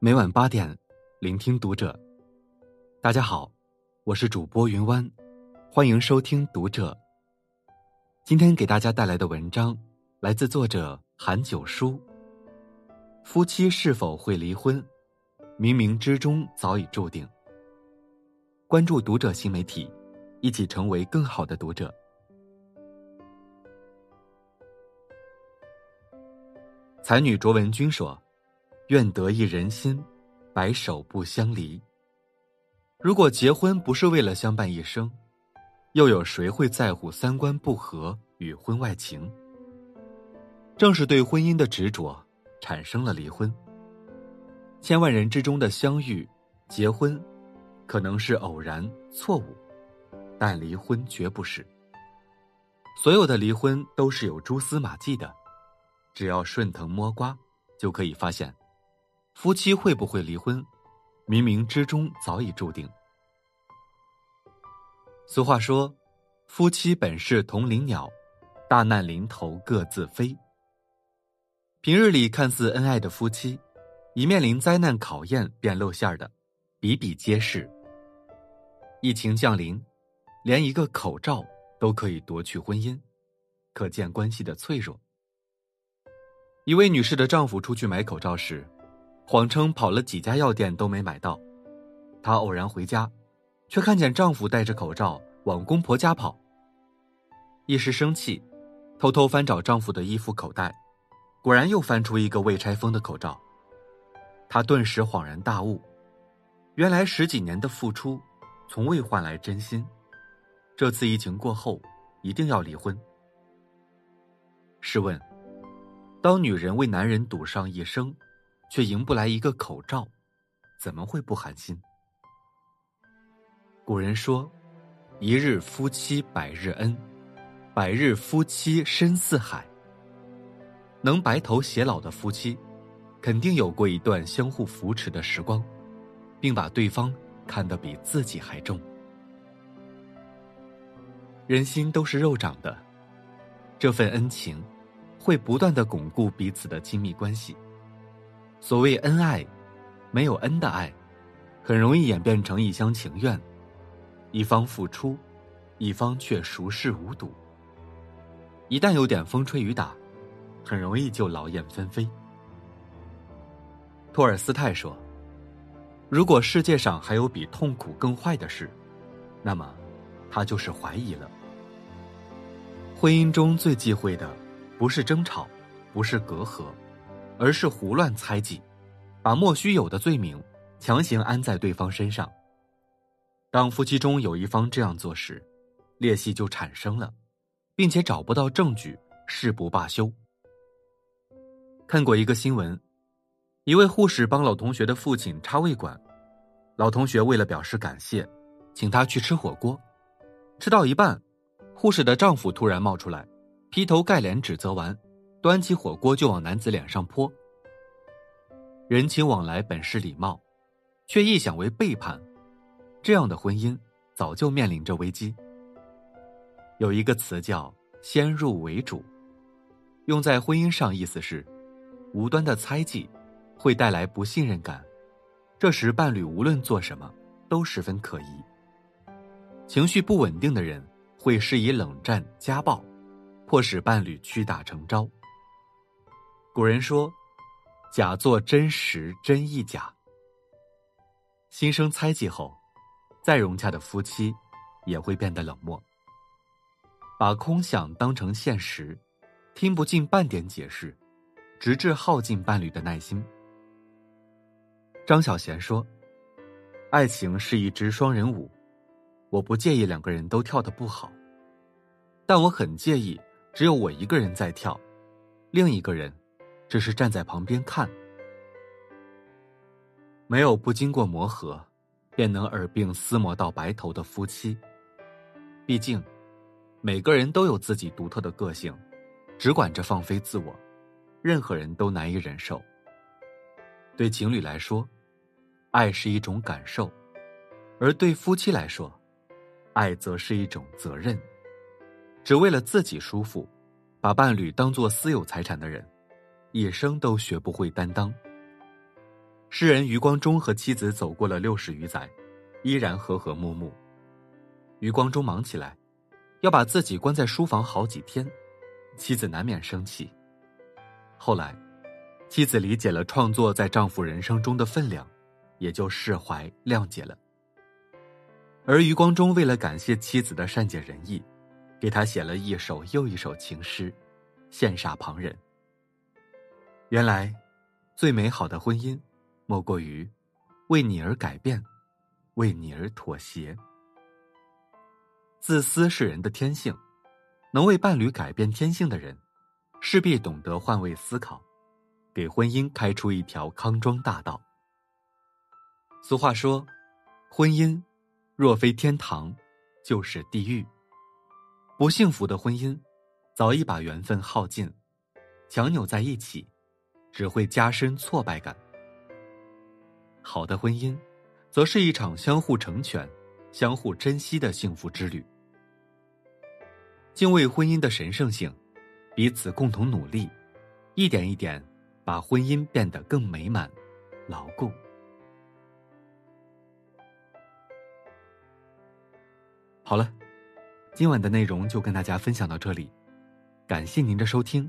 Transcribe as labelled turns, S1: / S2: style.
S1: 每晚八点，聆听读者。大家好，我是主播云湾，欢迎收听读者。今天给大家带来的文章来自作者韩九书。夫妻是否会离婚？冥冥之中早已注定。关注读者新媒体，一起成为更好的读者。才女卓文君说：“愿得一人心，白首不相离。”如果结婚不是为了相伴一生，又有谁会在乎三观不合与婚外情？正是对婚姻的执着，产生了离婚。千万人之中的相遇、结婚，可能是偶然错误，但离婚绝不是。所有的离婚都是有蛛丝马迹的。只要顺藤摸瓜，就可以发现，夫妻会不会离婚，冥冥之中早已注定。俗话说：“夫妻本是同林鸟，大难临头各自飞。”平日里看似恩爱的夫妻，一面临灾难考验便露馅的，比比皆是。疫情降临，连一个口罩都可以夺去婚姻，可见关系的脆弱。一位女士的丈夫出去买口罩时，谎称跑了几家药店都没买到。她偶然回家，却看见丈夫戴着口罩往公婆家跑。一时生气，偷偷翻找丈夫的衣服口袋，果然又翻出一个未拆封的口罩。她顿时恍然大悟，原来十几年的付出，从未换来真心。这次疫情过后，一定要离婚。试问？当女人为男人赌上一生，却赢不来一个口罩，怎么会不寒心？古人说：“一日夫妻百日恩，百日夫妻深似海。”能白头偕老的夫妻，肯定有过一段相互扶持的时光，并把对方看得比自己还重。人心都是肉长的，这份恩情。会不断的巩固彼此的亲密关系。所谓恩爱，没有恩的爱，很容易演变成一厢情愿，一方付出，一方却熟视无睹。一旦有点风吹雨打，很容易就劳燕分飞。托尔斯泰说：“如果世界上还有比痛苦更坏的事，那么，他就是怀疑了。婚姻中最忌讳的。”不是争吵，不是隔阂，而是胡乱猜忌，把莫须有的罪名强行安在对方身上。当夫妻中有一方这样做时，裂隙就产生了，并且找不到证据，誓不罢休。看过一个新闻，一位护士帮老同学的父亲插胃管，老同学为了表示感谢，请他去吃火锅，吃到一半，护士的丈夫突然冒出来。劈头盖脸指责完，端起火锅就往男子脸上泼。人情往来本是礼貌，却臆想为背叛，这样的婚姻早就面临着危机。有一个词叫“先入为主”，用在婚姻上，意思是无端的猜忌会带来不信任感，这时伴侣无论做什么都十分可疑。情绪不稳定的人会施以冷战、家暴。迫使伴侣屈打成招。古人说：“假作真时，真亦假。”心生猜忌后，再融洽的夫妻也会变得冷漠，把空想当成现实，听不进半点解释，直至耗尽伴侣的耐心。张小娴说：“爱情是一支双人舞，我不介意两个人都跳得不好，但我很介意。”只有我一个人在跳，另一个人只是站在旁边看。没有不经过磨合，便能耳鬓厮磨到白头的夫妻。毕竟，每个人都有自己独特的个性，只管着放飞自我，任何人都难以忍受。对情侣来说，爱是一种感受；而对夫妻来说，爱则是一种责任。只为了自己舒服，把伴侣当做私有财产的人，一生都学不会担当。诗人余光中和妻子走过了六十余载，依然和和睦睦。余光中忙起来，要把自己关在书房好几天，妻子难免生气。后来，妻子理解了创作在丈夫人生中的分量，也就释怀谅解了。而余光中为了感谢妻子的善解人意，给他写了一首又一首情诗，羡煞旁人。原来，最美好的婚姻，莫过于为你而改变，为你而妥协。自私是人的天性，能为伴侣改变天性的人，势必懂得换位思考，给婚姻开出一条康庄大道。俗话说，婚姻。若非天堂，就是地狱。不幸福的婚姻，早已把缘分耗尽，强扭在一起，只会加深挫败感。好的婚姻，则是一场相互成全、相互珍惜的幸福之旅。敬畏婚姻的神圣性，彼此共同努力，一点一点把婚姻变得更美满、牢固。好了，今晚的内容就跟大家分享到这里，感谢您的收听。